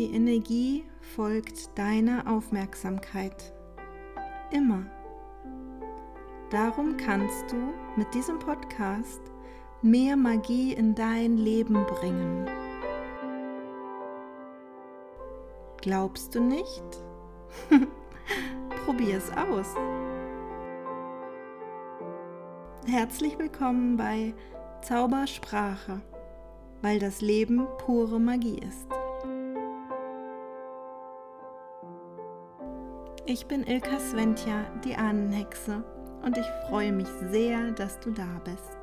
Die Energie folgt deiner Aufmerksamkeit. Immer. Darum kannst du mit diesem Podcast mehr Magie in dein Leben bringen. Glaubst du nicht? Probier es aus. Herzlich willkommen bei Zaubersprache, weil das Leben pure Magie ist. Ich bin Ilka Sventja, die Ahnenhexe, und ich freue mich sehr, dass du da bist.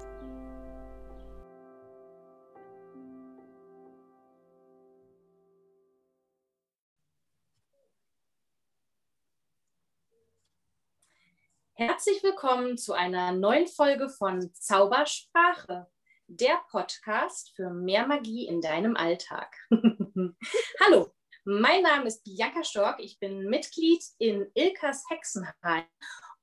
Herzlich willkommen zu einer neuen Folge von Zaubersprache, der Podcast für mehr Magie in deinem Alltag. Hallo, mein Name ist Bianca Stork, ich bin Mitglied in Ilkas Hexenheim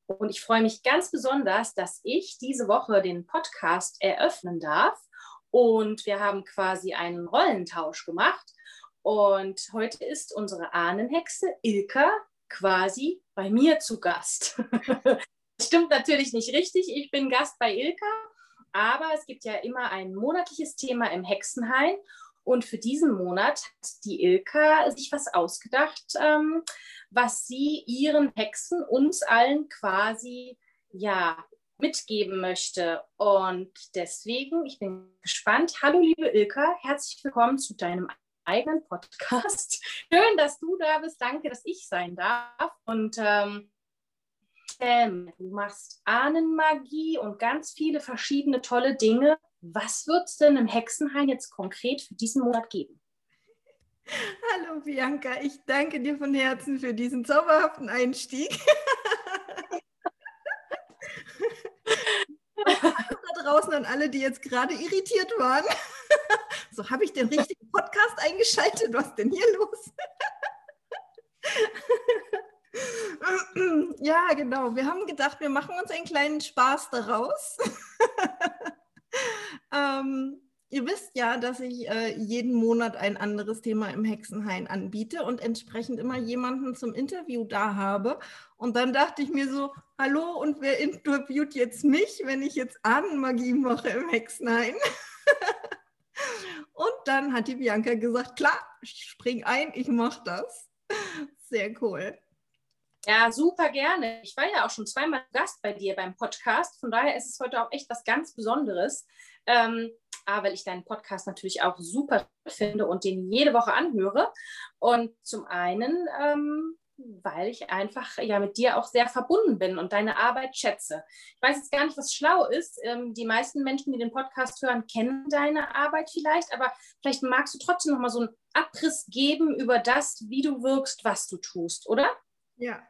und ich freue mich ganz besonders, dass ich diese Woche den Podcast eröffnen darf und wir haben quasi einen Rollentausch gemacht und heute ist unsere Ahnenhexe Ilka quasi bei mir zu Gast. das stimmt natürlich nicht richtig. Ich bin Gast bei Ilka, aber es gibt ja immer ein monatliches Thema im Hexenhain. Und für diesen Monat hat die Ilka sich was ausgedacht, ähm, was sie ihren Hexen, uns allen quasi ja mitgeben möchte. Und deswegen, ich bin gespannt. Hallo, liebe Ilka, herzlich willkommen zu deinem eigenen Podcast. Schön, dass du da bist. Danke, dass ich sein darf. Und ähm, du machst Ahnenmagie und ganz viele verschiedene tolle Dinge. Was wird es denn im Hexenhain jetzt konkret für diesen Monat geben? Hallo Bianca, ich danke dir von Herzen für diesen zauberhaften Einstieg. da draußen an alle, die jetzt gerade irritiert waren. So, habe ich den richtigen Podcast eingeschaltet? Was ist denn hier los? Ja, genau. Wir haben gedacht, wir machen uns einen kleinen Spaß daraus. Ähm, ihr wisst ja, dass ich äh, jeden Monat ein anderes Thema im Hexenhain anbiete und entsprechend immer jemanden zum Interview da habe. Und dann dachte ich mir so, hallo, und wer interviewt jetzt mich, wenn ich jetzt Ahnenmagie mache im Hexenhain? Und dann hat die Bianca gesagt, klar, spring ein, ich mache das. Sehr cool. Ja, super gerne. Ich war ja auch schon zweimal Gast bei dir beim Podcast. Von daher ist es heute auch echt was ganz Besonderes. Ähm, A, weil ich deinen Podcast natürlich auch super finde und den jede Woche anhöre. Und zum einen, ähm, weil ich einfach ja mit dir auch sehr verbunden bin und deine Arbeit schätze. Ich weiß jetzt gar nicht, was schlau ist. Ähm, die meisten Menschen, die den Podcast hören, kennen deine Arbeit vielleicht, aber vielleicht magst du trotzdem noch mal so einen Abriss geben über das, wie du wirkst, was du tust, oder? Ja.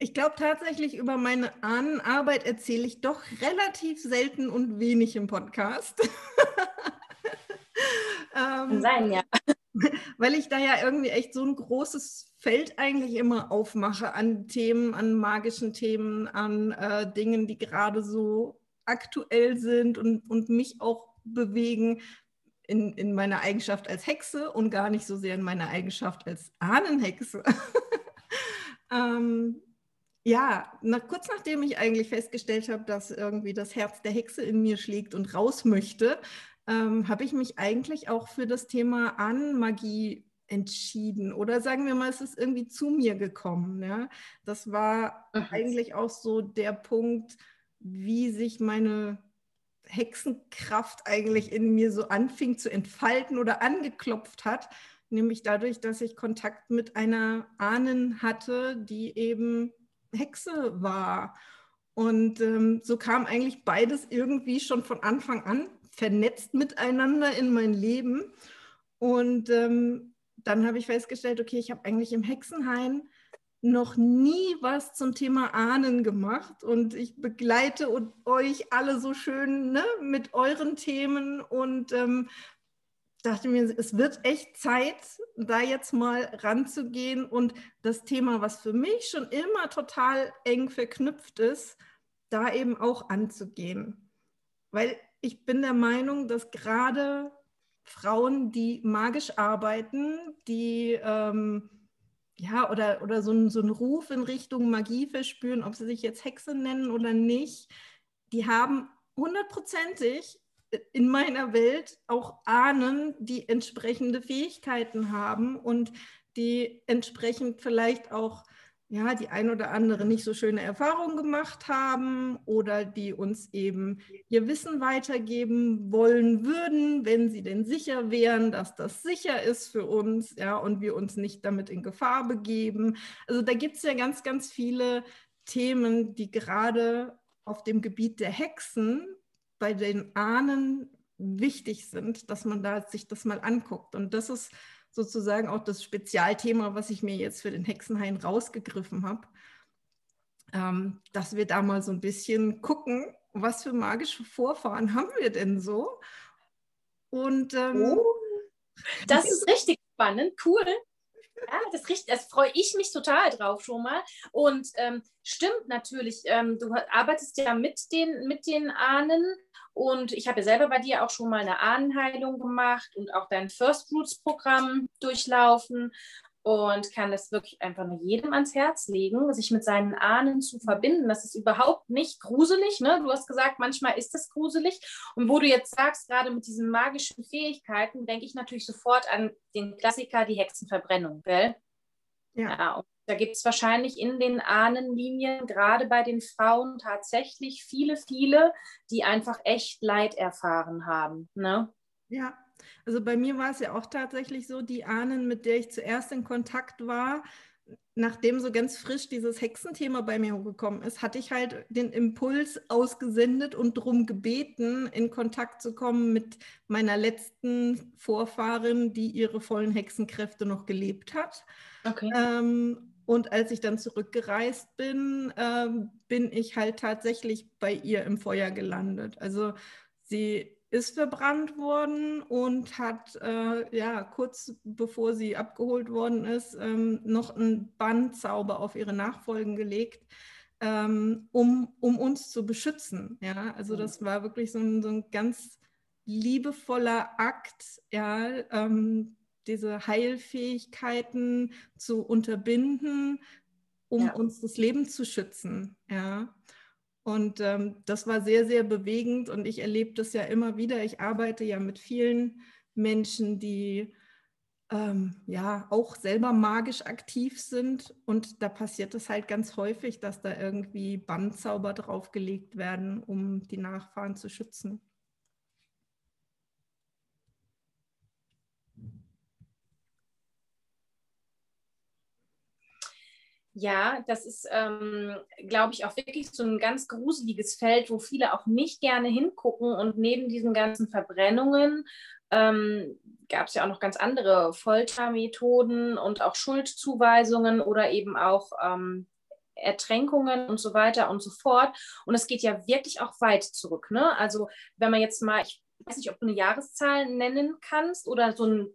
Ich glaube tatsächlich, über meine Ahnenarbeit erzähle ich doch relativ selten und wenig im Podcast. ähm, Sein, ja. Weil ich da ja irgendwie echt so ein großes Feld eigentlich immer aufmache an Themen, an magischen Themen, an äh, Dingen, die gerade so aktuell sind und, und mich auch bewegen in, in meiner Eigenschaft als Hexe und gar nicht so sehr in meiner Eigenschaft als Ahnenhexe. ähm, ja, nach, kurz nachdem ich eigentlich festgestellt habe, dass irgendwie das Herz der Hexe in mir schlägt und raus möchte, ähm, habe ich mich eigentlich auch für das Thema Ahnenmagie entschieden oder sagen wir mal, es ist irgendwie zu mir gekommen. Ja? Das war mhm. eigentlich auch so der Punkt, wie sich meine Hexenkraft eigentlich in mir so anfing zu entfalten oder angeklopft hat, nämlich dadurch, dass ich Kontakt mit einer Ahnen hatte, die eben Hexe war. Und ähm, so kam eigentlich beides irgendwie schon von Anfang an vernetzt miteinander in mein Leben. Und ähm, dann habe ich festgestellt, okay, ich habe eigentlich im Hexenhain noch nie was zum Thema Ahnen gemacht und ich begleite euch alle so schön ne, mit euren Themen und ähm, dachte mir, es wird echt Zeit, da jetzt mal ranzugehen und das Thema, was für mich schon immer total eng verknüpft ist, da eben auch anzugehen. Weil ich bin der Meinung, dass gerade Frauen, die magisch arbeiten, die ähm, ja, oder, oder so, so einen Ruf in Richtung Magie verspüren, ob sie sich jetzt Hexe nennen oder nicht, die haben hundertprozentig in meiner Welt auch Ahnen, die entsprechende Fähigkeiten haben und die entsprechend vielleicht auch ja, die ein oder andere nicht so schöne Erfahrungen gemacht haben oder die uns eben ihr Wissen weitergeben wollen würden, wenn sie denn sicher wären, dass das sicher ist für uns, ja, und wir uns nicht damit in Gefahr begeben. Also da gibt es ja ganz, ganz viele Themen, die gerade auf dem Gebiet der Hexen bei den Ahnen wichtig sind, dass man da sich das mal anguckt. Und das ist sozusagen auch das Spezialthema, was ich mir jetzt für den Hexenhain rausgegriffen habe, ähm, dass wir da mal so ein bisschen gucken, was für magische Vorfahren haben wir denn so? Und ähm, oh, das ist richtig spannend, cool. Ja, das, das freue ich mich total drauf schon mal. Und ähm, stimmt natürlich, ähm, du arbeitest ja mit den, mit den Ahnen und ich habe ja selber bei dir auch schon mal eine Ahnenheilung gemacht und auch dein First Roots Programm durchlaufen und kann das wirklich einfach nur jedem ans Herz legen, sich mit seinen Ahnen zu verbinden. Das ist überhaupt nicht gruselig. Ne? Du hast gesagt, manchmal ist es gruselig. Und wo du jetzt sagst, gerade mit diesen magischen Fähigkeiten, denke ich natürlich sofort an den Klassiker, die Hexenverbrennung. Gell? Ja. ja da gibt es wahrscheinlich in den Ahnenlinien, gerade bei den Frauen, tatsächlich viele, viele, die einfach echt Leid erfahren haben. Ne? Ja, also bei mir war es ja auch tatsächlich so, die Ahnen, mit der ich zuerst in Kontakt war, nachdem so ganz frisch dieses Hexenthema bei mir hochgekommen ist, hatte ich halt den Impuls ausgesendet und darum gebeten, in Kontakt zu kommen mit meiner letzten Vorfahrin, die ihre vollen Hexenkräfte noch gelebt hat. Okay. Ähm, und als ich dann zurückgereist bin, äh, bin ich halt tatsächlich bei ihr im Feuer gelandet. Also sie ist verbrannt worden und hat äh, ja kurz bevor sie abgeholt worden ist, ähm, noch einen Bandzauber auf ihre Nachfolgen gelegt, ähm, um, um uns zu beschützen. Ja, also das war wirklich so ein, so ein ganz liebevoller Akt, ja, ähm, diese Heilfähigkeiten zu unterbinden, um ja. uns das Leben zu schützen. Ja. Und ähm, das war sehr, sehr bewegend und ich erlebe das ja immer wieder. Ich arbeite ja mit vielen Menschen, die ähm, ja auch selber magisch aktiv sind und da passiert es halt ganz häufig, dass da irgendwie Bandzauber draufgelegt werden, um die Nachfahren zu schützen. Ja, das ist, ähm, glaube ich, auch wirklich so ein ganz gruseliges Feld, wo viele auch nicht gerne hingucken. Und neben diesen ganzen Verbrennungen ähm, gab es ja auch noch ganz andere Foltermethoden und auch Schuldzuweisungen oder eben auch ähm, Ertränkungen und so weiter und so fort. Und es geht ja wirklich auch weit zurück. Ne? Also wenn man jetzt mal, ich weiß nicht, ob du eine Jahreszahl nennen kannst oder so einen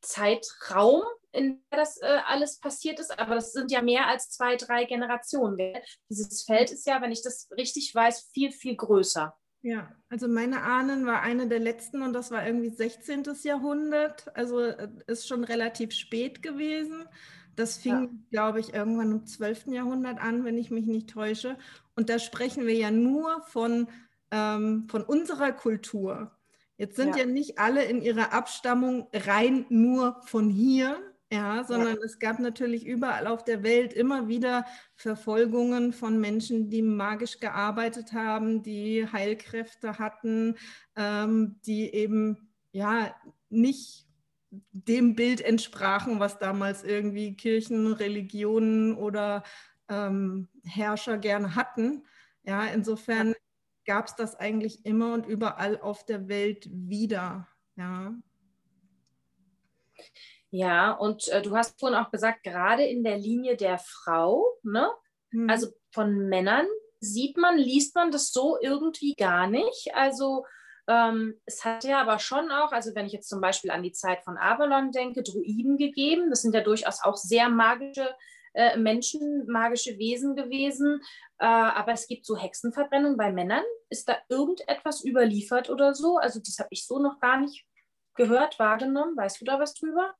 Zeitraum, in der das äh, alles passiert ist, aber das sind ja mehr als zwei, drei Generationen. Dieses Feld ist ja, wenn ich das richtig weiß, viel, viel größer. Ja, also meine Ahnen war eine der letzten und das war irgendwie 16. Jahrhundert, also äh, ist schon relativ spät gewesen. Das fing, ja. glaube ich, irgendwann im 12. Jahrhundert an, wenn ich mich nicht täusche. Und da sprechen wir ja nur von, ähm, von unserer Kultur. Jetzt sind ja. ja nicht alle in ihrer Abstammung rein nur von hier, ja, sondern ja. es gab natürlich überall auf der Welt immer wieder Verfolgungen von Menschen, die magisch gearbeitet haben, die Heilkräfte hatten, ähm, die eben ja nicht dem Bild entsprachen, was damals irgendwie Kirchen, Religionen oder ähm, Herrscher gerne hatten. Ja, insofern gab es das eigentlich immer und überall auf der Welt wieder. Ja. Ja, und äh, du hast vorhin auch gesagt, gerade in der Linie der Frau, ne? Mhm. Also von Männern sieht man, liest man das so irgendwie gar nicht. Also ähm, es hat ja aber schon auch, also wenn ich jetzt zum Beispiel an die Zeit von Avalon denke, Druiden gegeben. Das sind ja durchaus auch sehr magische äh, Menschen, magische Wesen gewesen. Äh, aber es gibt so Hexenverbrennung bei Männern. Ist da irgendetwas überliefert oder so? Also das habe ich so noch gar nicht gehört, wahrgenommen? Weißt du da was drüber?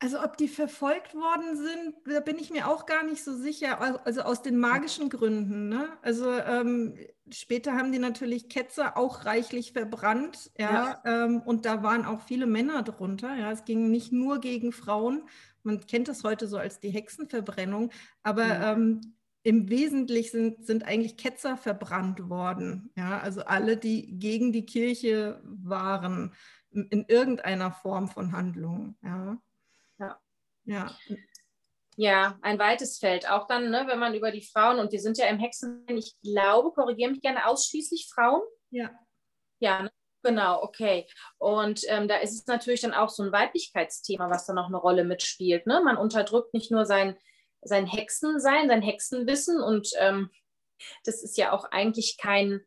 Also ob die verfolgt worden sind, da bin ich mir auch gar nicht so sicher. Also aus den magischen Gründen. Ne? Also ähm, später haben die natürlich Ketzer auch reichlich verbrannt. Ja, ja. Ähm, und da waren auch viele Männer drunter. Ja, es ging nicht nur gegen Frauen. Man kennt das heute so als die Hexenverbrennung. Aber ja. ähm, im Wesentlichen sind, sind eigentlich Ketzer verbrannt worden. Ja, also alle, die gegen die Kirche waren in irgendeiner Form von Handlung. Ja. Ja. Ja, ein weites Feld. Auch dann, ne, wenn man über die Frauen, und wir sind ja im Hexen, ich glaube, korrigiere mich gerne, ausschließlich Frauen. Ja. Ja, ne? genau, okay. Und ähm, da ist es natürlich dann auch so ein Weiblichkeitsthema, was da noch eine Rolle mitspielt. Ne? Man unterdrückt nicht nur sein, sein Hexensein, sein Hexenwissen und ähm, das ist ja auch eigentlich kein,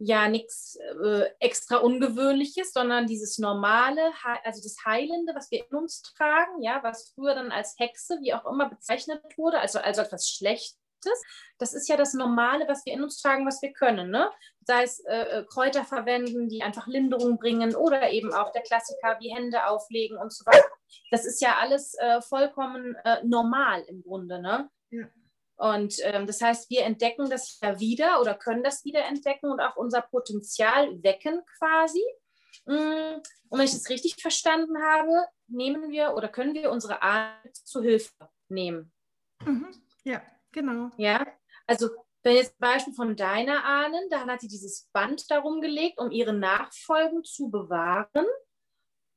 ja nichts äh, extra Ungewöhnliches, sondern dieses normale, also das Heilende, was wir in uns tragen, ja, was früher dann als Hexe, wie auch immer, bezeichnet wurde, also, also etwas Schlechtes. Das ist ja das Normale, was wir in uns tragen, was wir können. Ne? Sei es äh, äh, Kräuter verwenden, die einfach Linderung bringen oder eben auch der Klassiker wie Hände auflegen und so weiter. Das ist ja alles äh, vollkommen äh, normal im Grunde. Ne? Ja. Und ähm, das heißt, wir entdecken das ja wieder oder können das wieder entdecken und auch unser Potenzial wecken quasi. Mm, und wenn ich das richtig verstanden habe, nehmen wir oder können wir unsere Ahnen zu Hilfe nehmen. Mhm. Ja, genau. Ja, also wenn jetzt Beispiel von deiner Ahnen, da hat sie dieses Band darum gelegt, um ihre Nachfolgen zu bewahren.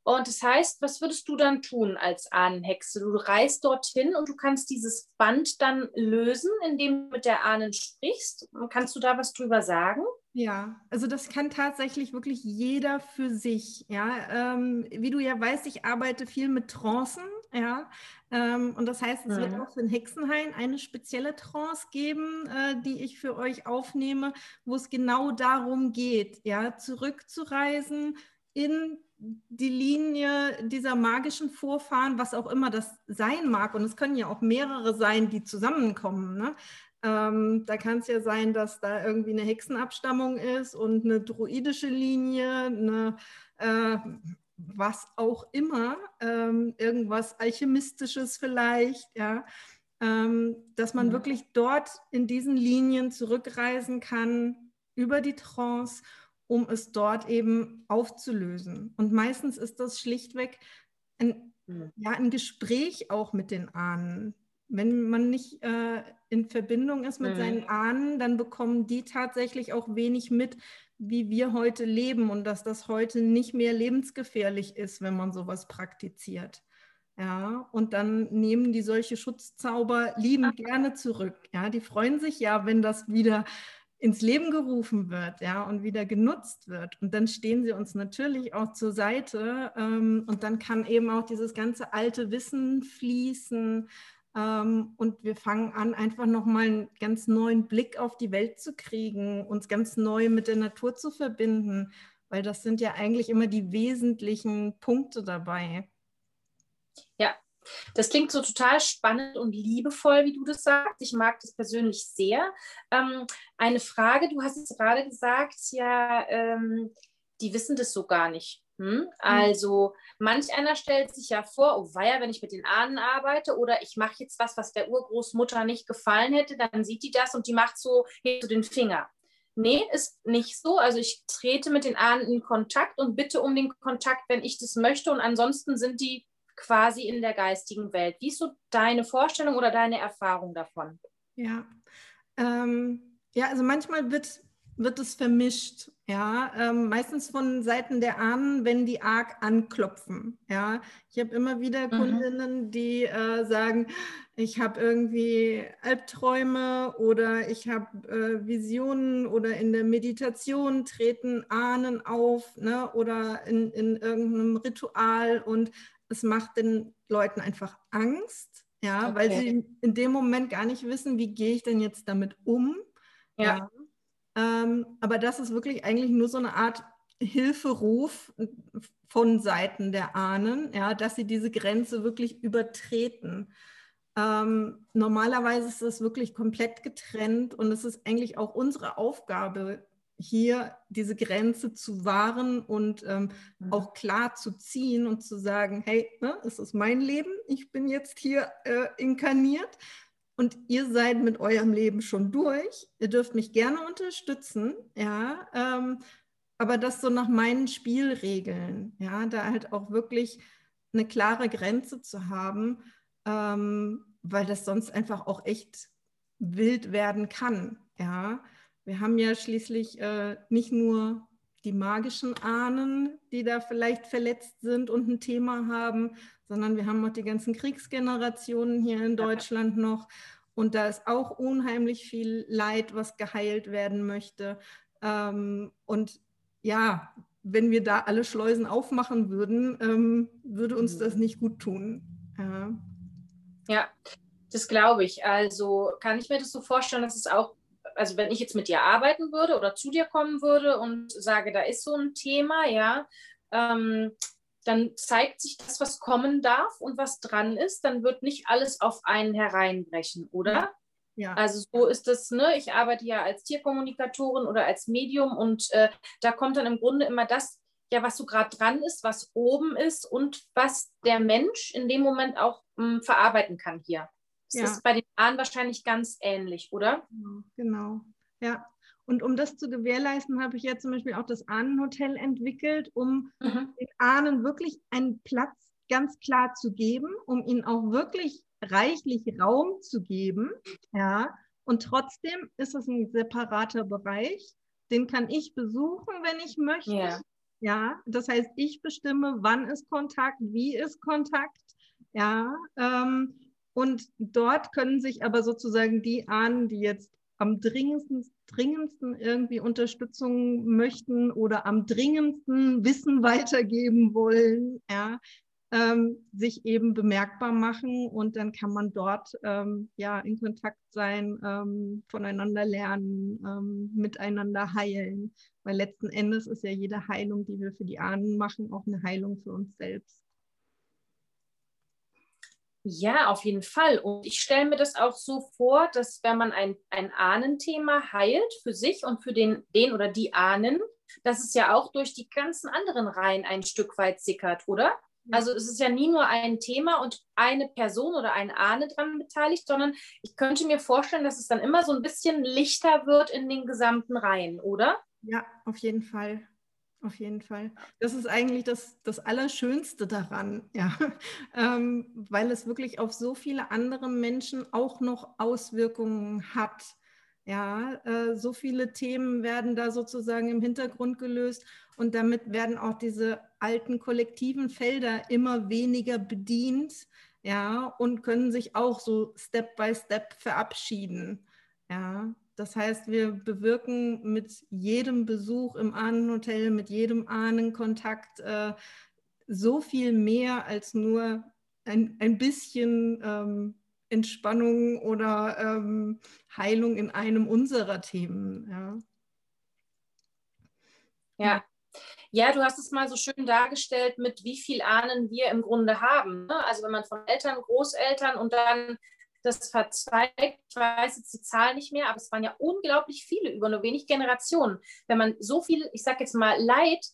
Und das heißt, was würdest du dann tun als Ahnenhexe? Du reist dorthin und du kannst dieses Band dann lösen, indem du mit der Ahnen sprichst. Kannst du da was drüber sagen? Ja, also das kann tatsächlich wirklich jeder für sich. Ja, ähm, wie du ja weißt, ich arbeite viel mit Trancen. Ja, ähm, und das heißt, es mhm. wird auch für den Hexenhain eine spezielle Trance geben, äh, die ich für euch aufnehme, wo es genau darum geht, ja, zurückzureisen in die Linie dieser magischen Vorfahren, was auch immer das sein mag, und es können ja auch mehrere sein, die zusammenkommen. Ne? Ähm, da kann es ja sein, dass da irgendwie eine Hexenabstammung ist und eine druidische Linie, eine äh, was auch immer, ähm, irgendwas Alchemistisches vielleicht, ja, ähm, dass man ja. wirklich dort in diesen Linien zurückreisen kann über die Trance um es dort eben aufzulösen. Und meistens ist das schlichtweg ein, hm. ja, ein Gespräch auch mit den Ahnen. Wenn man nicht äh, in Verbindung ist mit mhm. seinen Ahnen, dann bekommen die tatsächlich auch wenig mit, wie wir heute leben und dass das heute nicht mehr lebensgefährlich ist, wenn man sowas praktiziert. Ja, und dann nehmen die solche Schutzzauber liebend gerne zurück. Ja, die freuen sich ja, wenn das wieder ins Leben gerufen wird, ja, und wieder genutzt wird. Und dann stehen sie uns natürlich auch zur Seite ähm, und dann kann eben auch dieses ganze alte Wissen fließen ähm, und wir fangen an, einfach nochmal einen ganz neuen Blick auf die Welt zu kriegen, uns ganz neu mit der Natur zu verbinden, weil das sind ja eigentlich immer die wesentlichen Punkte dabei. Das klingt so total spannend und liebevoll, wie du das sagst. Ich mag das persönlich sehr. Ähm, eine Frage, du hast es gerade gesagt, ja, ähm, die wissen das so gar nicht. Hm? hm? Also manch einer stellt sich ja vor, oh weia, wenn ich mit den Ahnen arbeite oder ich mache jetzt was, was der Urgroßmutter nicht gefallen hätte, dann sieht die das und die macht so, so den Finger. Nee, ist nicht so. Also ich trete mit den Ahnen in Kontakt und bitte um den Kontakt, wenn ich das möchte. Und ansonsten sind die quasi in der geistigen Welt. Wie ist so deine Vorstellung oder deine Erfahrung davon? Ja, ähm, ja also manchmal wird, wird es vermischt. Ja, ähm, meistens von Seiten der Ahnen, wenn die arg anklopfen. Ja, ich habe immer wieder mhm. Kundinnen, die äh, sagen, ich habe irgendwie Albträume oder ich habe äh, Visionen oder in der Meditation treten Ahnen auf ne, oder in, in irgendeinem Ritual und es macht den Leuten einfach Angst, ja, okay. weil sie in dem Moment gar nicht wissen, wie gehe ich denn jetzt damit um. Ja. ja. Ähm, aber das ist wirklich eigentlich nur so eine Art Hilferuf von Seiten der Ahnen, ja, dass sie diese Grenze wirklich übertreten. Ähm, normalerweise ist das wirklich komplett getrennt und es ist eigentlich auch unsere Aufgabe, hier diese Grenze zu wahren und ähm, mhm. auch klar zu ziehen und zu sagen, hey, ne, es ist mein Leben, ich bin jetzt hier äh, inkarniert und ihr seid mit eurem Leben schon durch. Ihr dürft mich gerne unterstützen, ja, ähm, aber das so nach meinen Spielregeln, ja, da halt auch wirklich eine klare Grenze zu haben, ähm, weil das sonst einfach auch echt wild werden kann, ja. Wir haben ja schließlich äh, nicht nur die magischen Ahnen, die da vielleicht verletzt sind und ein Thema haben, sondern wir haben auch die ganzen Kriegsgenerationen hier in Deutschland noch. Und da ist auch unheimlich viel Leid, was geheilt werden möchte. Ähm, und ja, wenn wir da alle Schleusen aufmachen würden, ähm, würde uns das nicht gut tun. Ja. ja, das glaube ich. Also kann ich mir das so vorstellen, dass es auch also wenn ich jetzt mit dir arbeiten würde oder zu dir kommen würde und sage, da ist so ein Thema, ja, ähm, dann zeigt sich das, was kommen darf und was dran ist. Dann wird nicht alles auf einen hereinbrechen, oder? Ja. Also so ist das, ne? Ich arbeite ja als Tierkommunikatorin oder als Medium und äh, da kommt dann im Grunde immer das, ja, was so gerade dran ist, was oben ist und was der Mensch in dem Moment auch mh, hm, verarbeiten kann hier. Das ja. ist bei den Ahnen wahrscheinlich ganz ähnlich, oder? Genau, ja. Und um das zu gewährleisten, habe ich jetzt zum Beispiel auch das Ahnenhotel entwickelt, um mhm. den Ahnen wirklich einen Platz ganz klar zu geben, um ihnen auch wirklich reichlich Raum zu geben. Ja. Und trotzdem ist es ein separater Bereich, den kann ich besuchen, wenn ich möchte. Yeah. Ja, das heißt, ich bestimme, wann ist Kontakt, wie ist Kontakt. Ja, ähm, und dort können sich aber sozusagen die Ahnen, die jetzt am dringendsten, dringendsten irgendwie Unterstützung möchten oder am dringendsten Wissen weitergeben wollen, ja, ähm, sich eben bemerkbar machen und dann kann man dort ähm, ja in Kontakt sein, ähm, voneinander lernen, ähm, miteinander heilen, weil letzten Endes ist ja jede Heilung, die wir für die Ahnen machen, auch eine Heilung für uns selbst. Ja, auf jeden Fall. Und ich stelle mir das auch so vor, dass wenn man ein, ein Ahnenthema heilt für sich und für den, den oder die Ahnen, dass es ja auch durch die ganzen anderen Reihen ein Stück weit sickert, oder? Also es ist ja nie nur ein Thema und eine Person oder eine Ahne dran beteiligt, sondern ich könnte mir vorstellen, dass es dann immer so ein bisschen lichter wird in den gesamten Reihen, oder? Ja, auf jeden Fall. Auf jeden Fall. Das ist eigentlich das, das Allerschönste daran, ja. Ähm, weil es wirklich auf so viele andere Menschen auch noch Auswirkungen hat. Ja, äh, so viele Themen werden da sozusagen im Hintergrund gelöst und damit werden auch diese alten kollektiven Felder immer weniger bedient, ja, und können sich auch so Step by Step verabschieden. Ja, das heißt, wir bewirken mit jedem Besuch im Ahnenhotel, mit jedem Ahnenkontakt äh, so viel mehr als nur ein, ein bisschen ähm, Entspannung oder ähm, Heilung in einem unserer Themen. Ja. ja. Ja, du hast es mal so schön dargestellt, mit wie viel Ahnen wir im Grunde haben. Ne? Also wenn man von Eltern, Großeltern und dann das verzweigt. Ich weiß jetzt die Zahl nicht mehr, aber es waren ja unglaublich viele über nur wenig Generationen. Wenn man so viel, ich sage jetzt mal, Leid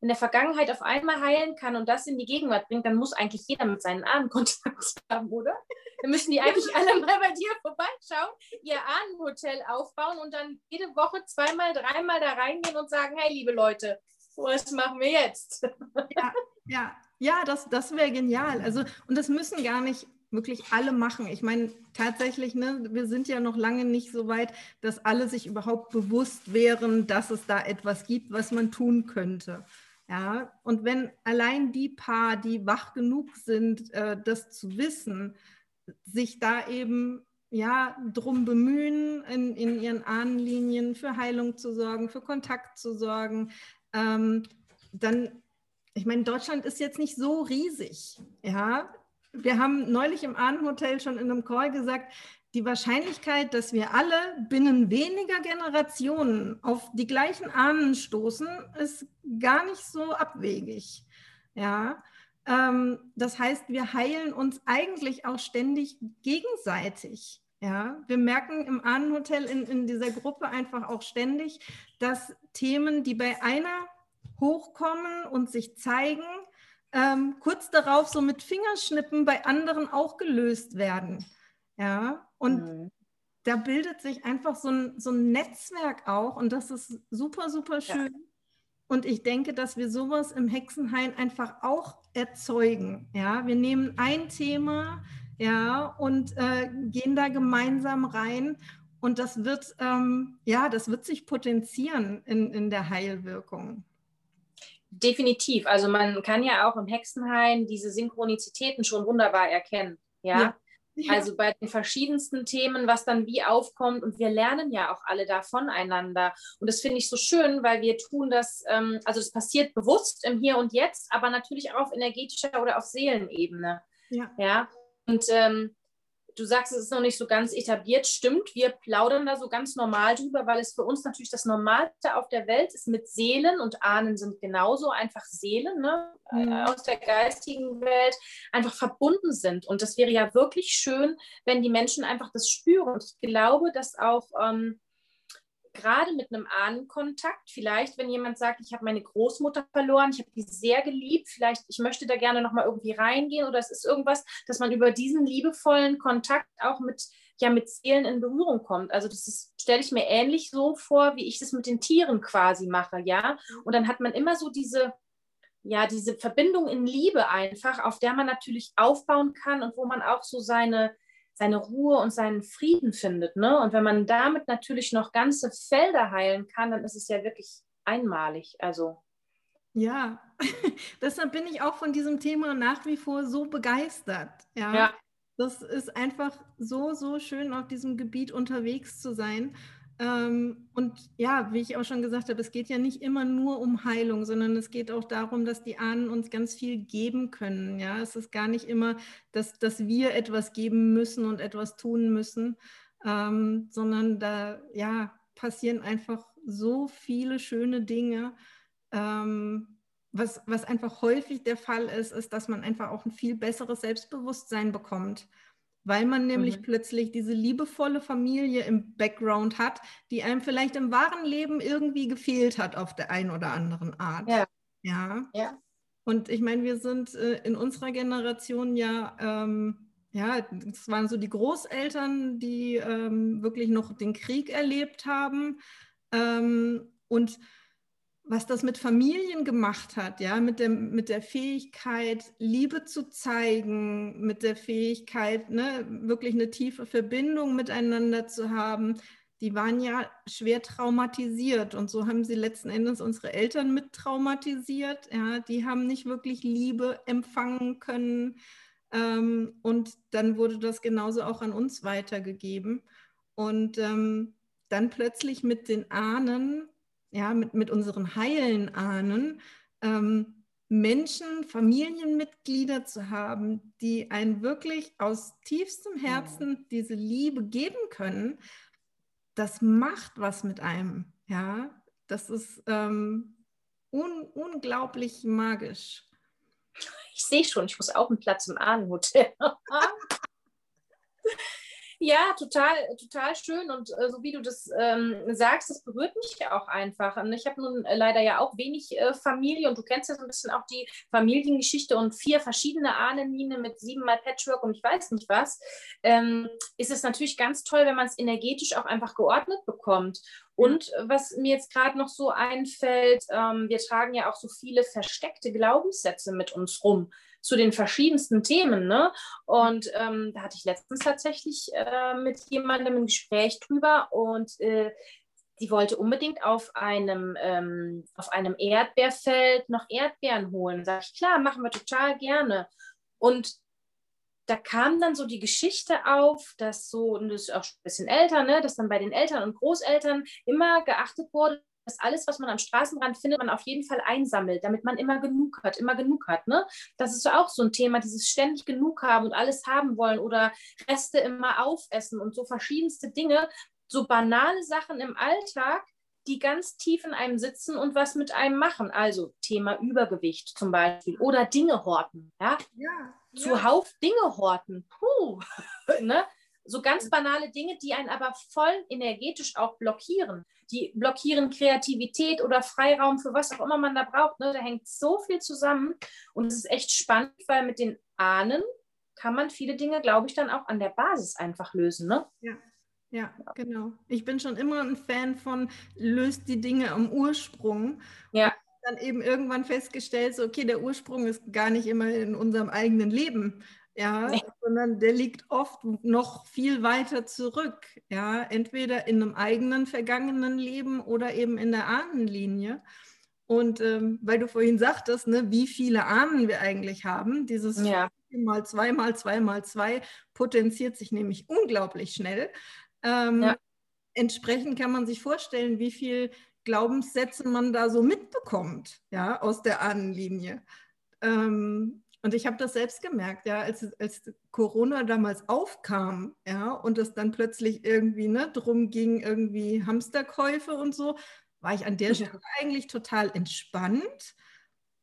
in der Vergangenheit auf einmal heilen kann und das in die Gegenwart bringt, dann muss eigentlich jeder mit seinen Ahnen Kontakt haben, oder? Dann müssen die eigentlich alle mal bei dir vorbeischauen, ihr Ahnenhotel aufbauen und dann jede Woche zweimal, dreimal da reingehen und sagen, hey, liebe Leute, was machen wir jetzt? Ja, ja, ja das, das wäre genial. Also, und das müssen gar nicht wirklich alle machen. Ich meine, tatsächlich, ne, wir sind ja noch lange nicht so weit, dass alle sich überhaupt bewusst wären, dass es da etwas gibt, was man tun könnte. Ja, und wenn allein die paar, die wach genug sind, äh, das zu wissen, sich da eben ja drum bemühen, in, in ihren Ahnenlinien für Heilung zu sorgen, für Kontakt zu sorgen, ähm, dann ich meine, Deutschland ist jetzt nicht so riesig. Ja, wir haben neulich im Ahnenhotel schon in einem Call gesagt, die Wahrscheinlichkeit, dass wir alle binnen weniger Generationen auf die gleichen Ahnen stoßen, ist gar nicht so abwegig. Ja, ähm, das heißt, wir heilen uns eigentlich auch ständig gegenseitig. Ja, wir merken im Ahnenhotel in, in dieser Gruppe einfach auch ständig, dass Themen, die bei einer hochkommen und sich zeigen, ähm, kurz darauf so mit Fingerschnippen bei anderen auch gelöst werden. Ja, und mhm. da bildet sich einfach so ein, so ein Netzwerk auch und das ist super, super schön. Ja. Und ich denke, dass wir sowas im Hexenhain einfach auch erzeugen. Ja, wir nehmen ein Thema, ja, und äh, gehen da gemeinsam rein. Und das wird, ähm, ja, das wird sich potenzieren in, in der Heilwirkung. Definitiv. Also man kann ja auch im Hexenhain diese Synchronizitäten schon wunderbar erkennen. Ja? ja. Ja. Also bei den verschiedensten Themen, was dann wie aufkommt. Und wir lernen ja auch alle da voneinander. Und das finde ich so schön, weil wir tun das, ähm, also es passiert bewusst im Hier und Jetzt, aber natürlich auch auf energetischer oder auf Seelenebene. Ja. ja? Und ähm, du sagst, es ist noch nicht so ganz etabliert. Stimmt, wir plaudern da so ganz normal drüber, weil es für uns natürlich das Normalste auf der Welt ist mit Seelen und Ahnen sind genauso einfach Seelen ne? Mhm. aus der geistigen Welt, einfach verbunden sind. Und das wäre ja wirklich schön, wenn die Menschen einfach das spüren. Und ich glaube, dass auch. Ähm, gerade mit einem Ahnenkontakt, vielleicht wenn jemand sagt, ich habe meine Großmutter verloren, ich habe die sehr geliebt, vielleicht ich möchte da gerne noch mal irgendwie reingehen oder es ist irgendwas, dass man über diesen liebevollen Kontakt auch mit ja mit Seelen in Berührung kommt. Also das stelle ich mir ähnlich so vor, wie ich das mit den Tieren quasi mache, ja. Und dann hat man immer so diese ja, diese Verbindung in Liebe einfach, auf der man natürlich aufbauen kann und wo man auch so seine, seine Ruhe und seinen Frieden findet. Ne? Und wenn man damit natürlich noch ganze Felder heilen kann, dann ist es ja wirklich einmalig. Also. Ja, deshalb bin ich auch von diesem Thema nach wie vor so begeistert. Ja. ja. Das ist einfach so, so schön, auf diesem Gebiet unterwegs zu sein. Ähm, und ja, wie ich auch schon gesagt habe, es geht ja nicht immer nur um Heilung, sondern es geht auch darum, dass die Ahnen uns ganz viel geben können. Ja, es ist gar nicht immer, dass, dass wir etwas geben müssen und etwas tun müssen, ähm, sondern da ja, passieren einfach so viele schöne Dinge. Ähm, was, was einfach häufig der Fall ist, ist, dass man einfach auch ein viel besseres Selbstbewusstsein bekommt weil man nämlich mhm. plötzlich diese liebevolle Familie im Background hat, die einem vielleicht im wahren Leben irgendwie gefehlt hat auf der einen oder anderen Art. Ja. Ja. ja. Und ich meine, wir sind äh, in unserer Generation ja, ähm, ja, das waren so die Großeltern, die ähm, wirklich noch den Krieg erlebt haben. Ähm, und was das mit Familien gemacht hat, ja, mit der, mit der Fähigkeit, Liebe zu zeigen, mit der Fähigkeit, ne, wirklich eine tiefe Verbindung miteinander zu haben, die waren ja schwer traumatisiert und so haben sie letzten Endes unsere Eltern mit traumatisiert. Ja, die haben nicht wirklich Liebe empfangen können ähm, und dann wurde das genauso auch an uns weitergegeben. Und ähm, dann plötzlich mit den Ahnen ja, mit, mit unseren heilen Ahnen, ähm, Menschen, Familienmitglieder zu haben, die einen wirklich aus tiefstem Herzen diese Liebe geben können, das macht was mit einem. Ja, das ist ähm, un unglaublich magisch. Ich sehe schon, ich muss auch einen Platz im Ahnenhotel. Ja, total, total schön. Und äh, so wie du das ähm, sagst, das berührt mich ja auch einfach. Und ich habe nun äh, leider ja auch wenig äh, Familie und du kennst ja so ein bisschen auch die Familiengeschichte und vier verschiedene Ahnenmine mit siebenmal Patchwork und ich weiß nicht was. Ähm, ist es natürlich ganz toll, wenn man es energetisch auch einfach geordnet bekommt. Und was mir jetzt gerade noch so einfällt, ähm, wir tragen ja auch so viele versteckte Glaubenssätze mit uns rum zu den verschiedensten Themen. Ne? Und ähm, da hatte ich letztens tatsächlich äh, mit jemandem ein Gespräch drüber und äh, die wollte unbedingt auf einem, ähm, auf einem Erdbeerfeld noch Erdbeeren holen. Sag ich, klar, machen wir total gerne. Und da kam dann so die Geschichte auf, dass so, und das ist auch ein bisschen älter, ne, dass dann bei den Eltern und Großeltern immer geachtet wurde, dass alles, was man am Straßenrand findet, man auf jeden Fall einsammelt, damit man immer genug hat, immer genug hat. Ne? Das ist auch so ein Thema, dieses ständig genug haben und alles haben wollen oder Reste immer aufessen und so verschiedenste Dinge, so banale Sachen im Alltag, die ganz tief in einem sitzen und was mit einem machen. Also Thema Übergewicht zum Beispiel oder Dinge horten. Ja? ja Zuhauf Dinge horten. Puh. ne? So ganz banale Dinge, die einen aber voll energetisch auch blockieren. Die blockieren Kreativität oder Freiraum für was auch immer man da braucht. Ne? Da hängt so viel zusammen und es ist echt spannend, weil mit den Ahnen kann man viele Dinge, glaube ich, dann auch an der Basis einfach lösen. Ne? Ja. Ja, genau. Ich bin schon immer ein Fan von, löst die Dinge am Ursprung. Ja. dann eben irgendwann festgestellt, so, okay, der Ursprung ist gar nicht immer in unserem eigenen Leben, ja, nee. sondern der liegt oft noch viel weiter zurück, ja, entweder in einem eigenen vergangenen Leben oder eben in der Ahnenlinie. Und ähm, weil du vorhin sagtest, ne, wie viele Ahnen wir eigentlich haben, dieses ja. mal zwei mal zwei mal zwei potenziert sich nämlich unglaublich schnell. Ähm, ja. Entsprechend kann man sich vorstellen, wie viel Glaubenssätze man da so mitbekommt, ja, aus der Ahnenlinie. Ähm, und ich habe das selbst gemerkt, ja, als, als Corona damals aufkam, ja, und es dann plötzlich irgendwie ne, drum ging, irgendwie Hamsterkäufe und so, war ich an der Stelle eigentlich total entspannt.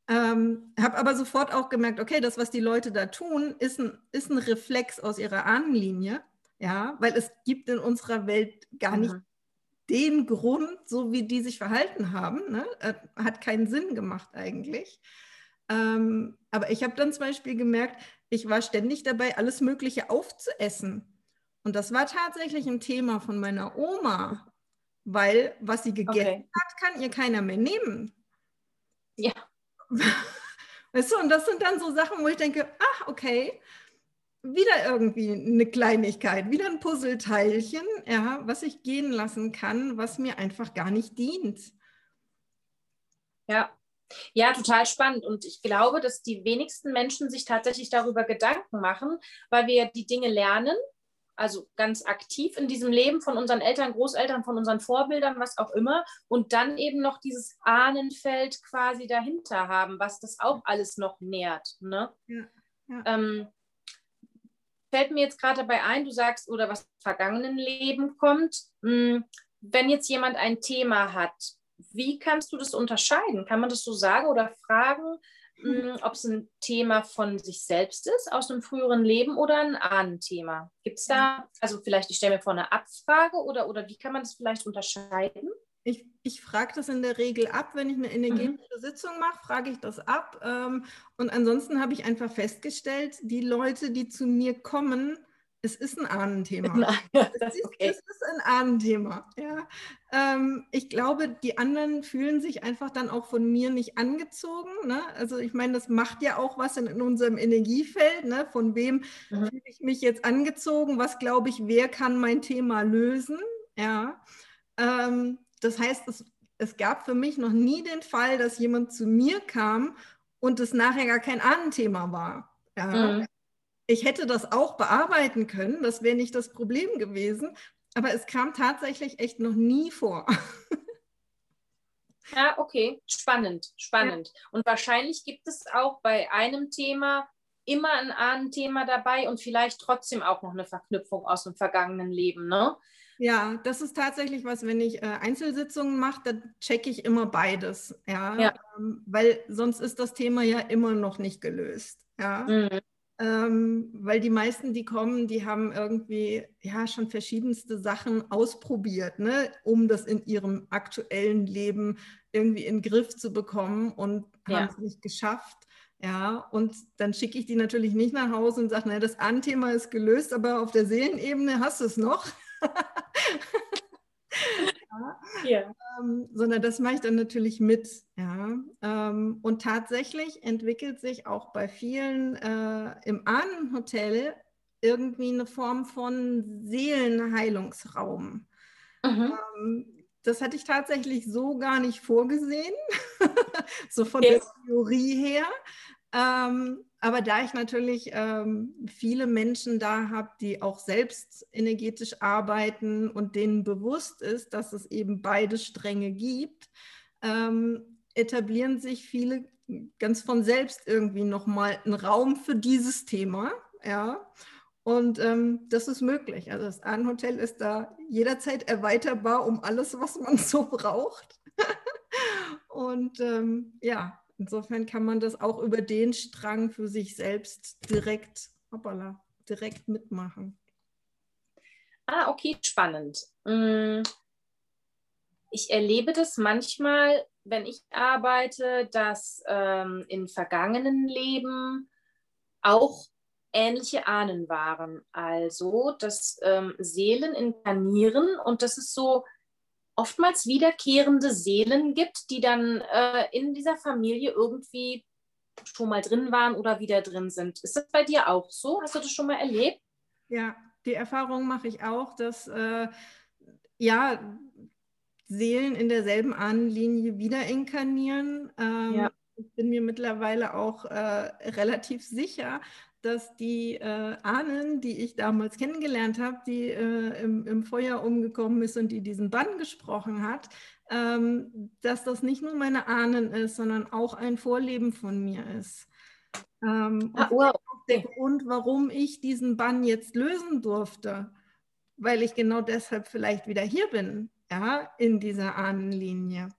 Ähm, habe aber sofort auch gemerkt, okay, das, was die Leute da tun, ist ein, ist ein Reflex aus ihrer Ahnenlinie, ja, weil es gibt in unserer Welt gar mhm. nicht den Grund, so wie die sich verhalten haben, ne? Äh, hat keinen Sinn gemacht eigentlich. Ähm, aber ich habe dann zum Beispiel gemerkt, ich war ständig dabei, alles Mögliche aufzuessen. Und das war tatsächlich ein Thema von meiner Oma, weil was sie gegessen okay. hat, kann ihr keiner mehr nehmen. Ja. Weißt du, und das sind dann so Sachen, wo ich denke, ach, okay, wieder irgendwie eine Kleinigkeit, wieder ein Puzzleteilchen, ja, was ich gehen lassen kann, was mir einfach gar nicht dient. Ja, ja, total spannend. Und ich glaube, dass die wenigsten Menschen sich tatsächlich darüber Gedanken machen, weil wir die Dinge lernen, also ganz aktiv in diesem Leben von unseren Eltern, Großeltern, von unseren Vorbildern, was auch immer, und dann eben noch dieses Ahnenfeld quasi dahinter haben, was das auch alles noch nährt. Ne? Ja, ja. Ähm, fällt mir jetzt gerade dabei ein, du sagst, oder was vergangenen Leben kommt, mh, hm, wenn jetzt jemand ein Thema hat, wie kannst du das unterscheiden? Kann man das so sagen oder fragen, hm, ob es ein Thema von sich selbst ist, aus einem früheren Leben oder ein Ahnenthema? Gibt es da, also vielleicht, ich stelle mir vor eine Abfrage oder, oder wie kann man das vielleicht unterscheiden? Ich, ich frage das in der Regel ab, wenn ich eine energetische mhm. Sitzung mache, frage ich das ab. Ähm, und ansonsten habe ich einfach festgestellt, die Leute, die zu mir kommen, es ist ein Ahnenthema. es, ist, okay. es ist ein Ahnenthema. Ja. Ähm, ich glaube, die anderen fühlen sich einfach dann auch von mir nicht angezogen. Ne? Also ich meine, das macht ja auch was in, in unserem Energiefeld. Ne? Von wem mhm. fühle ich mich jetzt angezogen? Was glaube ich, wer kann mein Thema lösen? Ja. Ähm, das heißt, es, es gab für mich noch nie den Fall, dass jemand zu mir kam und es nachher gar kein Ahnenthema war. Ja. Mhm ich hätte das auch bearbeiten können, das wäre nicht das Problem gewesen, aber es kam tatsächlich echt noch nie vor. Ja, okay, spannend, spannend. Ja. Und wahrscheinlich gibt es auch bei einem Thema immer ein Ahnenthema dabei und vielleicht trotzdem auch noch eine Verknüpfung aus dem vergangenen Leben, ne? Ja, das ist tatsächlich was, wenn ich äh, Einzelsitzungen mache, dann checke ich immer beides, ja, ja. Ähm, weil sonst ist das Thema ja immer noch nicht gelöst, ja. Mhm ähm, weil die meisten, die kommen, die haben irgendwie ja schon verschiedenste Sachen ausprobiert, ne, um das in ihrem aktuellen Leben irgendwie in den Griff zu bekommen und ja. haben es nicht geschafft. Ja, und dann schicke ich die natürlich nicht nach Hause und sage, naja, das Anthema ist gelöst, aber auf der Seelenebene hast du es noch. ja. Ähm, sondern das mache ich dann natürlich mit. Ja. Ähm, und tatsächlich entwickelt sich auch bei vielen äh, im Ahnenhotel irgendwie eine Form von Seelenheilungsraum. Mhm. Ähm, das hatte ich tatsächlich so gar nicht vorgesehen, so von okay. der Theorie her. Ähm, aber da ich natürlich ähm, viele Menschen da habe, die auch selbst energetisch arbeiten und denen bewusst ist, dass es eben beide Stränge gibt, ähm, etablieren sich viele ganz von selbst irgendwie nochmal einen Raum für dieses Thema. Ja. Und ähm, das ist möglich. Also das Ahnenhotel ist da jederzeit erweiterbar um alles, was man so braucht. und ähm, ja, Insofern kann man das auch über den Strang für sich selbst direkt, hoppala, direkt mitmachen. Ah, okay, spannend. Mm, ich erlebe das manchmal, wenn ich arbeite, dass ähm, in vergangenen Leben auch ähnliche Ahnen waren. Also, dass ähm, Seelen inkarnieren und dass es so oftmals wiederkehrende Seelen gibt, die dann äh, in dieser Familie irgendwie schon mal drin waren oder wieder drin sind. Ist das bei dir auch so? Hast du das schon mal erlebt? Ja, die Erfahrung mache ich auch, dass äh, ja Seelen in derselben Ahnenlinie wieder inkarnieren. Ähm, ja. Ich bin mir mittlerweile auch äh, relativ sicher, dass die äh, Ahnen, die ich damals kennengelernt habe, die äh, im, im, Feuer umgekommen ist und die diesen Bann gesprochen hat, ähm, dass das nicht nur meine Ahnen ist, sondern auch ein Vorleben von mir ist. Ähm, ah, wow. Der Grund, warum ich diesen Bann jetzt lösen durfte, weil ich genau deshalb vielleicht wieder hier bin, ja, in dieser Ahnenlinie.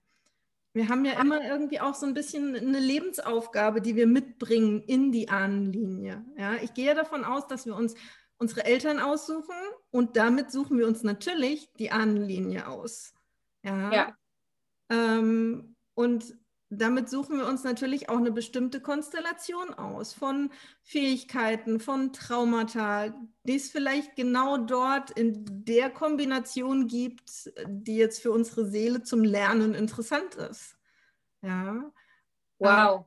Wir haben ja immer irgendwie auch so ein bisschen eine Lebensaufgabe, die wir mitbringen in die Ahnenlinie. Ja, ich gehe davon aus, dass wir uns unsere Eltern aussuchen und damit suchen wir uns natürlich die Ahnenlinie aus. Ja. ja. Ähm, und damit suchen wir uns natürlich auch eine bestimmte Konstellation aus von Fähigkeiten, von Traumata, die es vielleicht genau dort in der Kombination gibt, die jetzt für unsere Seele zum Lernen interessant ist. Ja. Wow.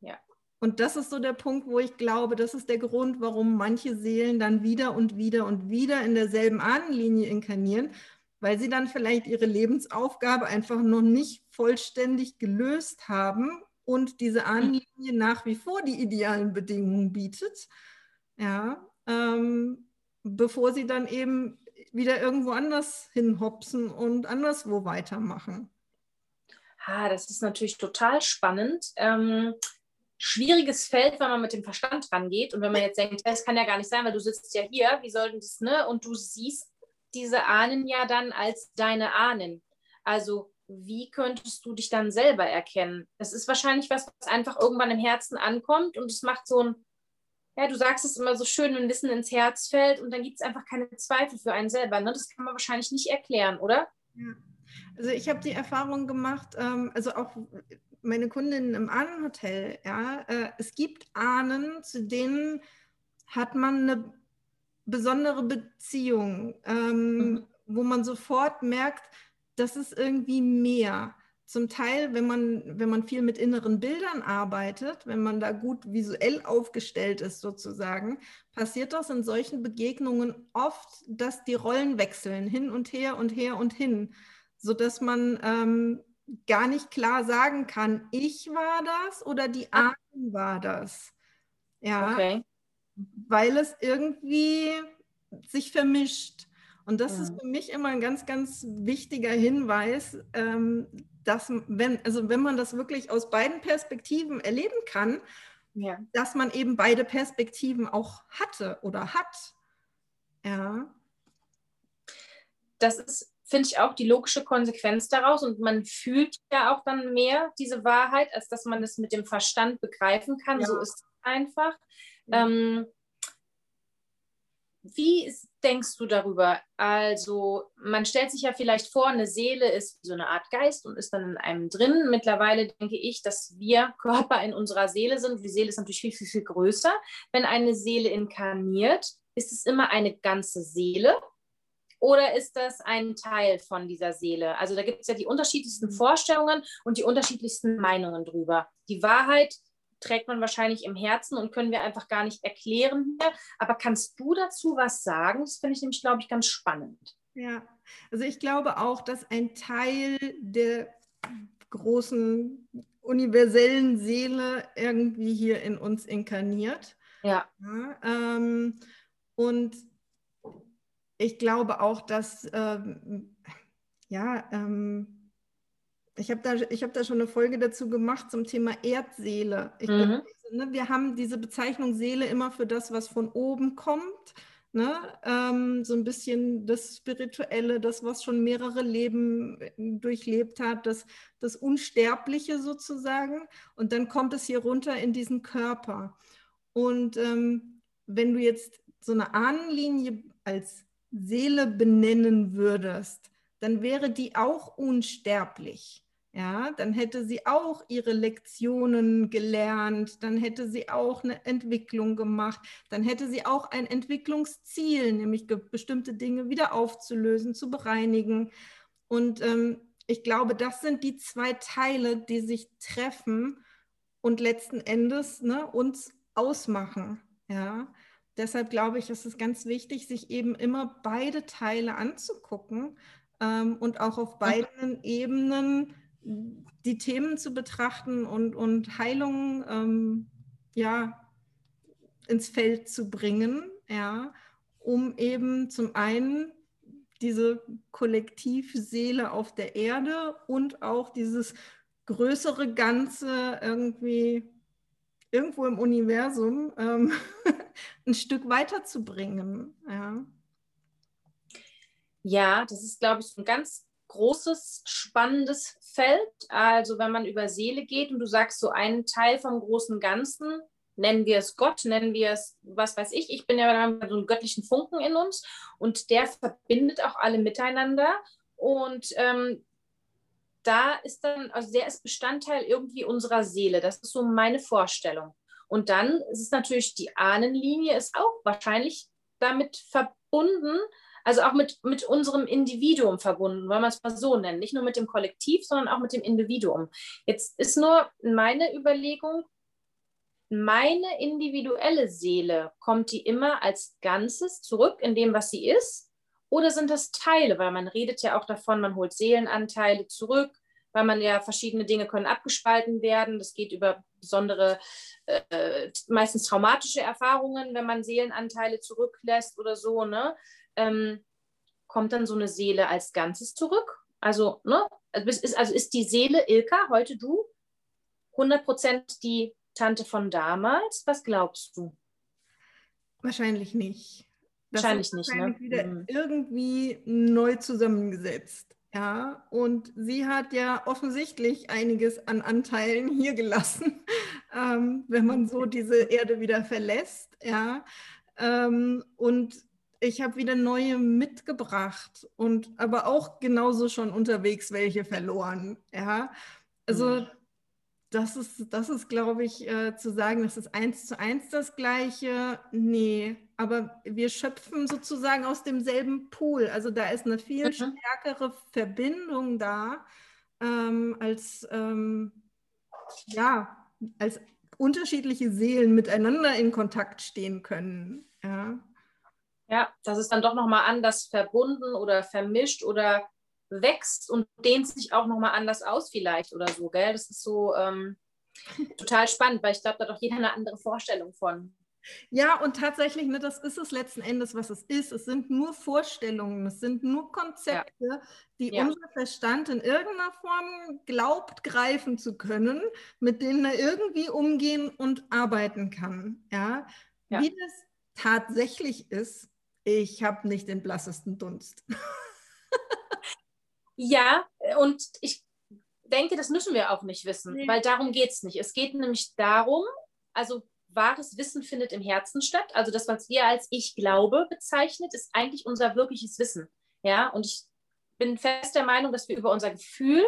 Ja. Und das ist so der Punkt, wo ich glaube, das ist der Grund, warum manche Seelen dann wieder und wieder und wieder in derselben Ahnenlinie inkarnieren, weil sie dann vielleicht ihre Lebensaufgabe einfach noch nicht vollständig gelöst haben und diese. Ahnenlinie nach wie vor die idealen Bedingungen bietet, ja, ähm, bevor sie dann eben wieder irgendwo anders hinhopsen und anderswo weitermachen. Ah, das ist natürlich total spannend. Ähm, schwieriges Feld, wenn man mit dem Verstand rangeht und wenn man jetzt denkt, das kann ja gar nicht sein, weil du sitzt ja hier, wie soll denn das, ne? Und du siehst diese Ahnen ja dann als deine Ahnen. Also wie könntest du dich dann selber erkennen? Es ist wahrscheinlich was, was einfach irgendwann im Herzen ankommt und es macht so ein, ja, du sagst es immer so schön, wenn Wissen ins Herz fällt und dann gibt es einfach keine Zweifel für einen selber. Ne? Das kann man wahrscheinlich nicht erklären, oder? Ja. Also ich habe die Erfahrung gemacht, ähm, also auch meine Kundinnen im Ahnenhotel, ja, äh, es gibt Ahnen, zu denen hat man eine besondere Beziehung, ähm, mhm. wo man sofort merkt, das ist irgendwie mehr. Zum Teil, wenn man, wenn man viel mit inneren Bildern arbeitet, wenn man da gut visuell aufgestellt ist sozusagen, passiert das in solchen Begegnungen oft, dass die Rollen wechseln, hin und her und her und hin, sodass man ähm, gar nicht klar sagen kann, ich war das oder die Ahnen war das. Ja. Okay weil es irgendwie sich vermischt. Und das ja. ist für mich immer ein ganz, ganz wichtiger Hinweis, ähm, dass wenn, also wenn man das wirklich aus beiden Perspektiven erleben kann, ja. dass man eben beide Perspektiven auch hatte oder hat. Ja. Das ist, finde ich, auch die logische Konsequenz daraus. Und man fühlt ja auch dann mehr diese Wahrheit, als dass man es mit dem Verstand begreifen kann. Ja. So ist es einfach. Ähm, wie denkst du darüber? Also, man stellt sich ja vielleicht vor, eine Seele ist so eine Art Geist und ist dann in einem drin. Mittlerweile denke ich, dass wir Körper in unserer Seele sind. Die Seele ist natürlich viel, viel, viel größer. Wenn eine Seele inkarniert, ist es immer eine ganze Seele oder ist das ein Teil von dieser Seele? Also, da gibt es ja die unterschiedlichsten Vorstellungen und die unterschiedlichsten Meinungen drüber. Die Wahrheit trägt man wahrscheinlich im Herzen und können wir einfach gar nicht erklären hier. Aber kannst du dazu was sagen? Das finde ich nämlich, glaube ich, ganz spannend. Ja, also ich glaube auch, dass ein Teil der großen universellen Seele irgendwie hier in uns inkarniert. Ja. ja ähm, und ich glaube auch, dass ähm, ja, ähm, ich habe da, hab da schon eine Folge dazu gemacht zum Thema Erdseele. Ich, mhm. ne, wir haben diese Bezeichnung Seele immer für das, was von oben kommt. Ne? Ähm, so ein bisschen das Spirituelle, das, was schon mehrere Leben äh, durchlebt hat, das, das Unsterbliche sozusagen. Und dann kommt es hier runter in diesen Körper. Und ähm, wenn du jetzt so eine Ahnenlinie als Seele benennen würdest, dann wäre die auch unsterblich. Ja, dann hätte sie auch ihre Lektionen gelernt, dann hätte sie auch eine Entwicklung gemacht, dann hätte sie auch ein Entwicklungsziel, nämlich bestimmte Dinge wieder aufzulösen, zu bereinigen. Und ähm, ich glaube, das sind die zwei Teile, die sich treffen und letzten Endes ne, uns ausmachen. Ja, deshalb glaube ich, ist es ganz wichtig, sich eben immer beide Teile anzugucken ähm, und auch auf beiden Ebenen die Themen zu betrachten und, und Heilung ähm, ja, ins Feld zu bringen, ja, um eben zum einen diese Kollektivseele auf der Erde und auch dieses größere Ganze irgendwie irgendwo im Universum ähm, ein Stück weiterzubringen. Ja. ja, das ist, glaube ich, ein ganz großes, spannendes Feld. Also wenn man über Seele geht und du sagst so einen Teil vom großen Ganzen, nennen wir es Gott, nennen wir es, was weiß ich, ich bin ja so einen göttlichen Funken in uns und der verbindet auch alle miteinander und ähm, da ist dann, also der ist Bestandteil irgendwie unserer Seele, das ist so meine Vorstellung. Und dann ist es natürlich, die Ahnenlinie ist auch wahrscheinlich damit verbunden, also auch mit, mit unserem Individuum verbunden, wollen wir es mal so nennen. Nicht nur mit dem Kollektiv, sondern auch mit dem Individuum. Jetzt ist nur meine Überlegung, meine individuelle Seele, kommt die immer als Ganzes zurück in dem, was sie ist? Oder sind das Teile? Weil man redet ja auch davon, man holt Seelenanteile zurück, weil man ja verschiedene Dinge können abgespalten werden. Das geht über besondere, äh, meistens traumatische Erfahrungen, wenn man Seelenanteile zurücklässt oder so. Ne? Ähm, kommt dann so eine Seele als Ganzes zurück? Also, ne? Also ist, also ist die Seele Ilka, heute du, 100% die Tante von damals? Was glaubst du? Wahrscheinlich nicht. Das wahrscheinlich nicht, wahrscheinlich ne? wieder mhm. irgendwie neu zusammengesetzt. Ja, und sie hat ja offensichtlich einiges an Anteilen hier gelassen, ähm, wenn man so diese Erde wieder verlässt. Ja, ähm, und ich habe wieder neue mitgebracht und aber auch genauso schon unterwegs welche verloren. Ja, also mhm. das ist, das ist, glaube ich, äh, zu sagen, das ist eins zu eins das Gleiche. Nee, aber wir schöpfen sozusagen aus demselben Pool. Also da ist eine viel mhm. stärkere Verbindung da ähm, als ähm, ja als unterschiedliche Seelen miteinander in Kontakt stehen können. Ja. Ja, das ist dann doch nochmal anders verbunden oder vermischt oder wächst und dehnt sich auch nochmal anders aus vielleicht oder so, gell? Das ist so ähm, total spannend, weil ich glaube, da hat doch jeder eine andere Vorstellung von. Ja, und tatsächlich, ne, das ist es letzten Endes, was es ist. Es sind nur Vorstellungen, es sind nur Konzepte, ja. die ja. unser Verstand in irgendeiner Form glaubt, greifen zu können, mit denen er irgendwie umgehen und arbeiten kann. Ja? ja. Wie das tatsächlich ist, ich habe nicht den blassesten Dunst. ja, und ich denke, das müssen wir auch nicht wissen, nee. weil darum geht es nicht. Es geht nämlich darum, also wahres Wissen findet im Herzen statt. Also das, was wir als Ich glaube bezeichnet, ist eigentlich unser wirkliches Wissen. Ja, und ich bin fest der Meinung, dass wir über unser Gefühl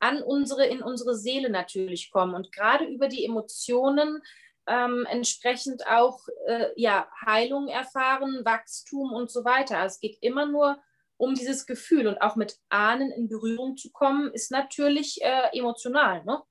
an unsere, in unsere Seele natürlich kommen und gerade über die Emotionen ähm, entsprechend auch äh, ja, Heilung erfahren, Wachstum und so weiter. Also es geht immer nur um dieses Gefühl und auch mit Ahnen in Berührung zu kommen, ist natürlich äh, emotional. Ne?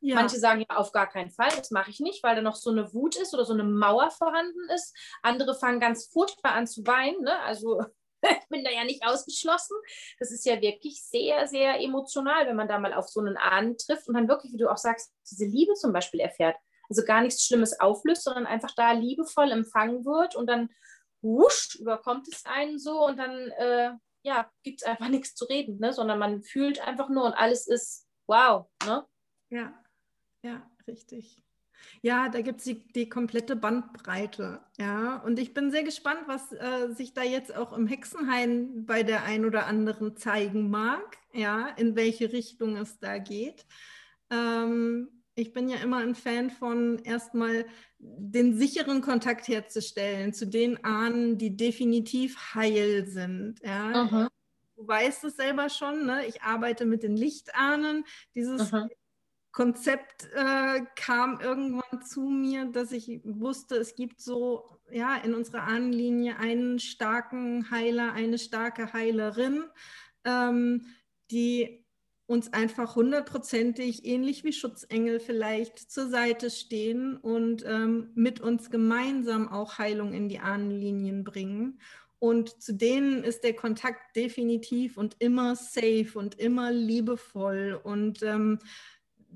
Ja. Manche sagen ja auf gar keinen Fall, das mache ich nicht, weil da noch so eine Wut ist oder so eine Mauer vorhanden ist. Andere fangen ganz furchtbar an zu weinen. Ne? Also ich bin da ja nicht ausgeschlossen. Das ist ja wirklich sehr, sehr emotional, wenn man da mal auf so einen Ahnen trifft und dann wirklich, wie du auch sagst, diese Liebe zum Beispiel erfährt also gar nichts Schlimmes auflöst, sondern einfach da liebevoll empfangen wird und dann wusch, überkommt es einen so und dann äh, ja, gibt es einfach nichts zu reden, ne? sondern man fühlt einfach nur und alles ist wow. Ne? Ja, ja, richtig. Ja, da gibt es die, die, komplette Bandbreite. Ja, und ich bin sehr gespannt, was äh, sich da jetzt auch im Hexenhain bei der ein oder anderen zeigen mag. Ja, in welche Richtung es da geht. Ähm, ich bin ja immer ein Fan von erstmal den sicheren Kontakt herzustellen zu den Ahnen, die definitiv heil sind. Ja? Du weißt es selber schon, ne? ich arbeite mit den Lichtahnen. Dieses mhm. Konzept äh, kam irgendwann zu mir, dass ich wusste, es gibt so ja in unserer Ahnenlinie einen starken Heiler, eine starke Heilerin, ähm, die uns einfach hundertprozentig, ähnlich wie Schutzengel vielleicht, zur Seite stehen und ähm, mit uns gemeinsam auch Heilung in die Ahnenlinien bringen. Und zu denen ist der Kontakt definitiv und immer safe und immer liebevoll. Und ähm,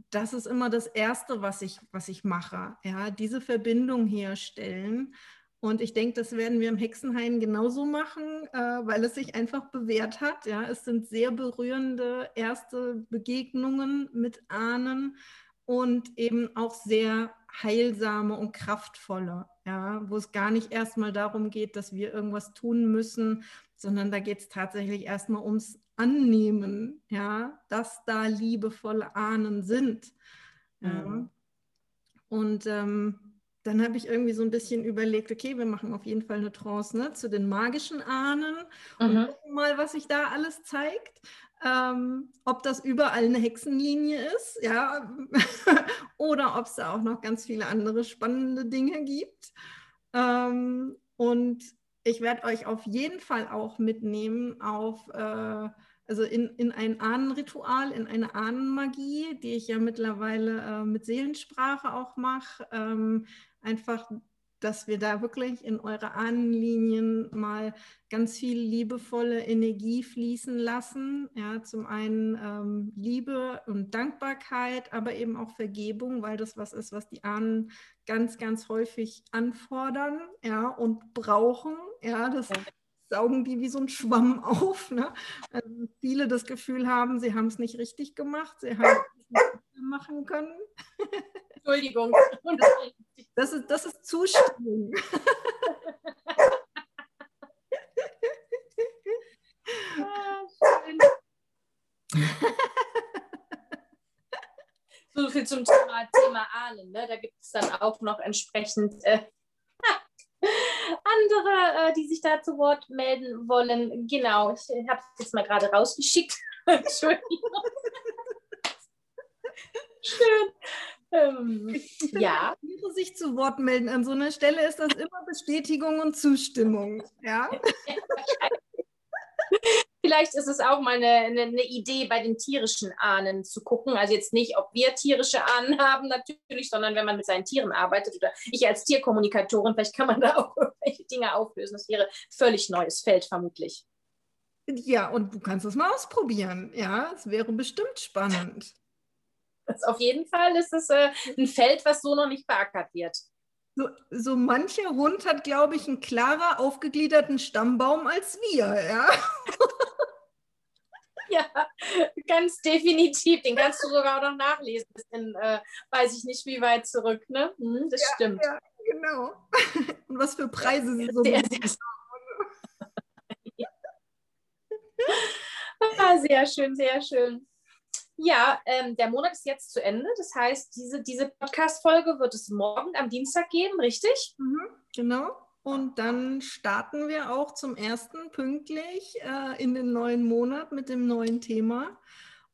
das ist immer das Erste, was ich, was ich mache. Ja, diese Verbindung herstellen. Und ich denke, das werden wir im Hexenhain genauso machen, äh, weil es sich einfach bewährt hat. Ja, es sind sehr berührende erste Begegnungen mit Ahnen und eben auch sehr heilsame und kraftvolle, ja, wo es gar nicht erstmal darum geht, dass wir irgendwas tun müssen, sondern da geht es tatsächlich erstmal ums Annehmen, ja, dass da liebevolle Ahnen sind. Ja. Mhm. Und ähm, dann habe ich irgendwie so ein bisschen überlegt, okay, wir machen auf jeden Fall eine Trance ne, zu den magischen Ahnen und mhm. gucken mal, was sich da alles zeigt. Ähm, ob das überall eine Hexenlinie ist, ja, oder ob es da auch noch ganz viele andere spannende Dinge gibt. Ähm, und ich werde euch auf jeden Fall auch mitnehmen auf äh, also in, in ein Ahnenritual, in eine Ahnenmagie, die ich ja mittlerweile äh, mit Seelensprache auch mache. Ähm, einfach, dass wir da wirklich in eure Ahnenlinien mal ganz viel liebevolle Energie fließen lassen. Ja, zum einen ähm, Liebe und Dankbarkeit, aber eben auch Vergebung, weil das was ist, was die Ahnen ganz, ganz häufig anfordern ja, und brauchen. Ja, das ja saugen die wie so ein Schwamm auf. Ne? Also viele das Gefühl haben, sie haben es nicht richtig gemacht, sie haben es nicht machen können. Entschuldigung. Das ist, das ist Zustimmung. Ah, so viel zum Thema, Thema Ahnen. Ne? Da gibt es dann auch noch entsprechend äh, andere, äh, die sich da zu Wort melden wollen. Genau, ich habe es jetzt mal gerade rausgeschickt. Entschuldigung. Schön. Ähm, ja. sich zu Wort melden an so einer Stelle ist das immer Bestätigung und Zustimmung. Ja. Vielleicht ist es auch mal eine, eine, eine, Idee, bei den tierischen Ahnen zu gucken. Also jetzt nicht, ob wir tierische Ahnen haben natürlich, sondern wenn man mit seinen Tieren arbeitet oder ich als Tierkommunikatorin, vielleicht kann man da auch irgendwelche Dinge auflösen. Das wäre völlig neues Feld vermutlich. Ja, und du kannst es mal ausprobieren. Ja, es wäre bestimmt spannend. Das auf jeden Fall ist es äh, ein Feld, was so noch nicht beackert wird. So, so mancher Hund hat, glaube ich, einen klarer aufgegliederten Stammbaum als wir, ja. ja, ganz definitiv. Den kannst du sogar auch noch nachlesen. In, äh, weiß ich nicht, wie weit zurück, ne? Hm, das ja, stimmt. Ja, genau. Und was für Preise sie so sehr, sehr, ja. sehr schön, sehr schön. Ja, ähm, der Monat ist jetzt zu Ende. Das heißt, diese, diese Podcast-Folge wird es morgen am Dienstag geben, richtig? Mhm, genau. Und dann starten wir auch zum ersten pünktlich äh, in den neuen Monat mit dem neuen Thema.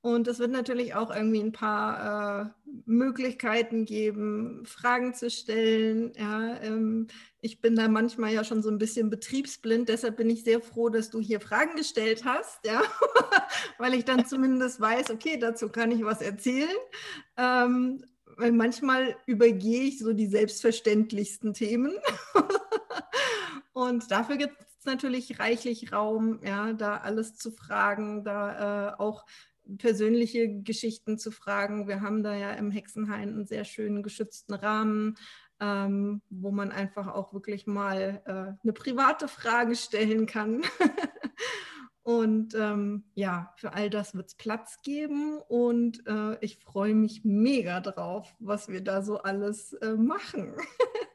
Und es wird natürlich auch irgendwie ein paar äh, Möglichkeiten geben, Fragen zu stellen. Ja, ähm, ich bin da manchmal ja schon so ein bisschen betriebsblind, deshalb bin ich sehr froh, dass du hier Fragen gestellt hast, ja, weil ich dann zumindest weiß, okay, dazu kann ich was erzählen. Ähm, weil manchmal übergehe ich so die selbstverständlichsten Themen. Und dafür gibt es natürlich reichlich Raum, ja, da alles zu fragen, da äh, auch persönliche Geschichten zu fragen. Wir haben da ja im Hexenhain einen sehr schönen geschützten Rahmen, ähm, wo man einfach auch wirklich mal äh, eine private Frage stellen kann. und ähm, ja, für all das wird es Platz geben und äh, ich freue mich mega drauf, was wir da so alles äh, machen.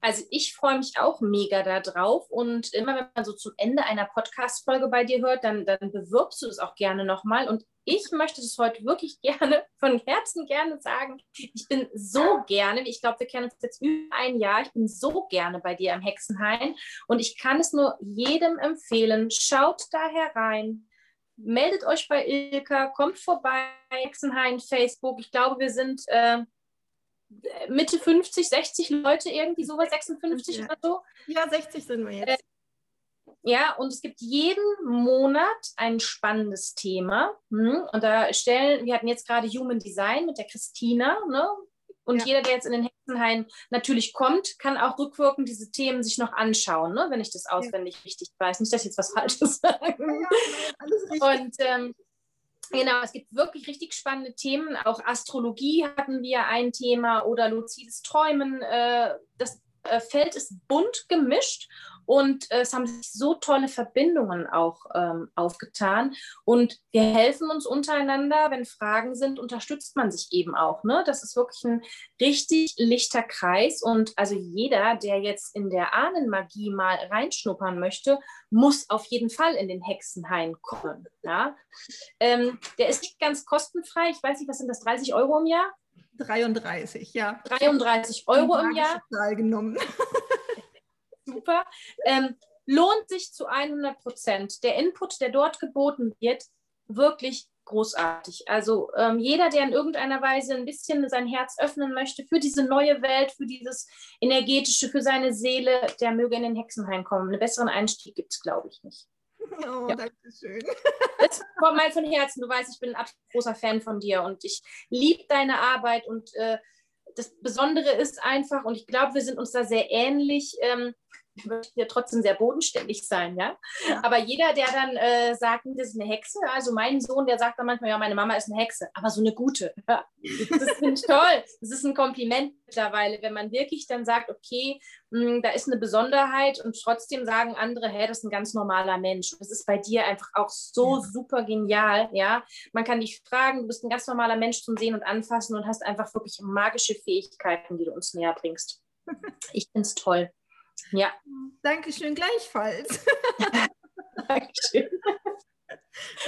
Also ich freue mich auch mega darauf und immer wenn man so zum Ende einer Podcast-Folge bei dir hört, dann, dann bewirbst du es auch gerne nochmal und ich möchte das heute wirklich gerne, von Herzen gerne sagen. Ich bin so gerne, ich glaube, wir kennen uns jetzt über ein Jahr, ich bin so gerne bei dir im Hexenhain und ich kann es nur jedem empfehlen. Schaut da herein, meldet euch bei Ilka, kommt vorbei, Hexenhain, Facebook. Ich glaube, wir sind äh, Mitte 50, 60 Leute, irgendwie sowas, 56 ja. oder so. Ja, 60 sind wir jetzt. Äh, ja, und es gibt jeden Monat ein spannendes Thema. Hm? Und da stellen, wir hatten jetzt gerade Human Design mit der Christina, ne? Und ja. jeder, der jetzt in den Hexenhain natürlich kommt, kann auch rückwirkend diese Themen sich noch anschauen, ne? wenn ich das auswendig ja. richtig weiß. Nicht, dass ich jetzt was Falsches sage. Ja, und ähm, Genau, es gibt wirklich richtig spannende Themen. Auch Astrologie hatten wir ein Thema oder luzides Träumen. Äh, das äh, Feld ist bunt gemischt und äh, es haben sich so tolle Verbindungen auch ähm, aufgetan. Und wir helfen uns untereinander. Wenn Fragen sind, unterstützt man sich eben auch. Ne? Das ist wirklich ein richtig lichter Kreis. Und also jeder, der jetzt in der Ahnenmagie mal reinschnuppern möchte, muss auf jeden Fall in den Hexenhain kommen. Ja? Ähm, der ist nicht ganz kostenfrei. Ich weiß nicht, was sind das, 30 Euro im Jahr? 33, ja. 33 Euro im Jahr. genommen. Super. Ähm, lohnt sich zu 100 Prozent. Der Input, der dort geboten wird, wirklich großartig. Also ähm, jeder, der in irgendeiner Weise ein bisschen sein Herz öffnen möchte für diese neue Welt, für dieses energetische, für seine Seele, der möge in den Hexenhain kommen. Einen besseren Einstieg gibt es, glaube ich, nicht. Oh, ja. danke schön. Das kommt mal von Herzen. Du weißt, ich bin ein großer Fan von dir und ich liebe deine Arbeit und äh, das Besondere ist einfach, und ich glaube, wir sind uns da sehr ähnlich, ähm, ich möchte ja trotzdem sehr bodenständig sein, ja. ja. Aber jeder, der dann äh, sagt, das ist eine Hexe, also mein Sohn, der sagt dann manchmal, ja, meine Mama ist eine Hexe, aber so eine gute. Ja. Das finde ich toll. Das ist ein Kompliment mittlerweile, wenn man wirklich dann sagt, okay, mh, hm, da ist eine Besonderheit und trotzdem sagen andere, hey, das ist ein ganz normaler Mensch. Das ist bei dir einfach auch so ja. super genial, ja. Man kann dich fragen, du bist ein ganz normaler Mensch zum Sehen und Anfassen und hast einfach wirklich magische Fähigkeiten, die du uns näher bringst. Ich finde es toll. Ja. Dankeschön, gleichfalls. Dankeschön.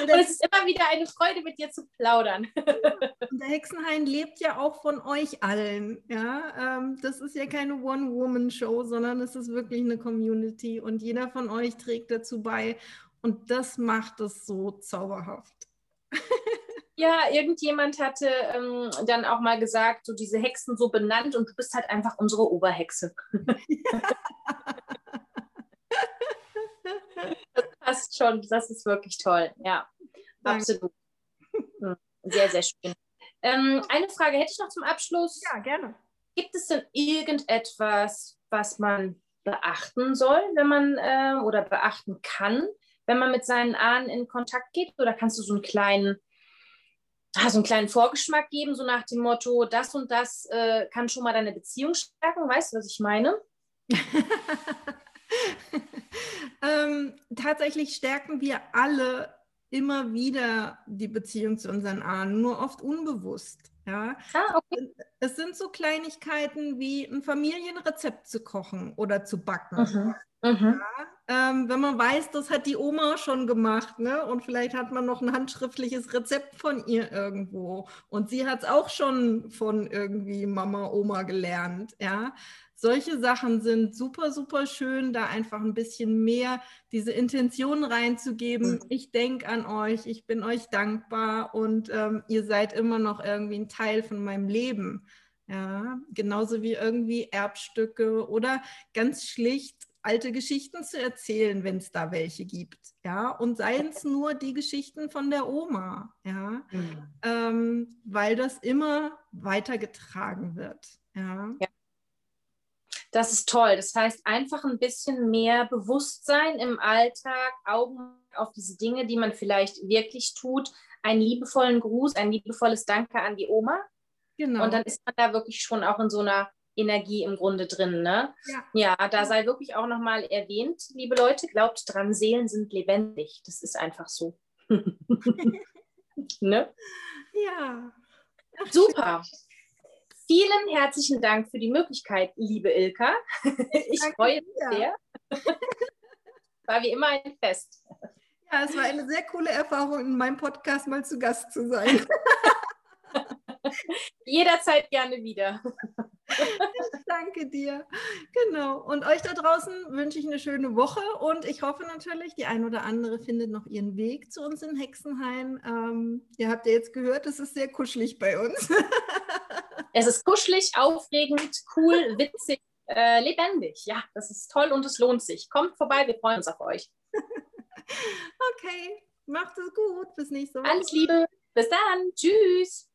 Und es ist immer wieder eine Freude, mit dir zu plaudern. Und der Hexenhain lebt ja auch von euch allen. Ja? Ähm, das ist ja keine One-Woman-Show, sondern es ist wirklich eine Community und jeder von euch trägt dazu bei. Und das macht es so zauberhaft. Ja, irgendjemand hatte ähm, dann auch mal gesagt, so diese Hexen so benannt und du bist halt einfach unsere Oberhexe. das passt schon, das ist wirklich toll. Ja, Danke. absolut. Hm, sehr, sehr schön. Ähm, eine Frage hätte ich noch zum Abschluss. Ja, gerne. Gibt es denn irgendetwas, was man beachten soll, wenn man äh, oder beachten kann, wenn man mit seinen Ahnen in Kontakt geht? Oder kannst du so einen kleinen ah, so einen kleinen Vorgeschmack geben, so nach dem Motto, das und das äh, kann schon mal deine Beziehung stärken. Weißt du, was ich meine? ähm, tatsächlich stärken wir alle immer wieder die Beziehung zu unseren Ahnen, nur oft unbewusst. Ja? Ah, okay. Es sind so Kleinigkeiten wie ein Familienrezept zu kochen oder zu backen. Mhm. Mhm. Ja, ähm, wenn man weiß, das hat die Oma schon gemacht, ne? Und vielleicht hat man noch ein handschriftliches Rezept von ihr irgendwo. Und sie hat es auch schon von irgendwie Mama, Oma gelernt, ja. Solche Sachen sind super, super schön, da einfach ein bisschen mehr diese Intention reinzugeben. Mhm. Ich denke an euch, ich bin euch dankbar und ähm, ihr seid immer noch irgendwie ein Teil von meinem Leben. Ja, genauso wie irgendwie Erbstücke oder ganz schlicht alte Geschichten zu erzählen, wenn es da welche gibt. Ja, und seien es nur die Geschichten von der Oma, ja, mhm. ähm, weil das immer weitergetragen wird. Ja. ja. Das ist toll. Das heißt, einfach ein bisschen mehr Bewusstsein im Alltag, Augen auf diese Dinge, die man vielleicht wirklich tut, einen liebevollen Gruß, ein liebevolles Danke an die Oma. Genau. Und dann ist man da wirklich schon auch in so einer Energie im Grunde drin. Ne? Ja. ja, da sei wirklich auch nochmal erwähnt, liebe Leute, glaubt dran, Seelen sind lebendig. Das ist einfach so. ne? Ja. Ach, Super. Vielen herzlichen Dank für die Möglichkeit, liebe Ilka. Ich freue mich sehr. War wie immer ein Fest. Ja, es war eine sehr coole Erfahrung, in meinem Podcast mal zu Gast zu sein. Jederzeit gerne wieder. Danke dir. Genau. Und euch da draußen wünsche ich eine schöne Woche und ich hoffe natürlich, die ein oder andere findet noch ihren Weg zu uns in Hexenheim. Ähm, ihr habt ja jetzt gehört, es ist sehr kuschelig bei uns. es ist kuschelig, aufregend, cool, witzig, äh, lebendig. Ja, das ist toll und es lohnt sich. Kommt vorbei, wir freuen uns auf euch. okay, macht es gut. Bis nächste Woche. Alles Liebe. Bis dann. Tschüss.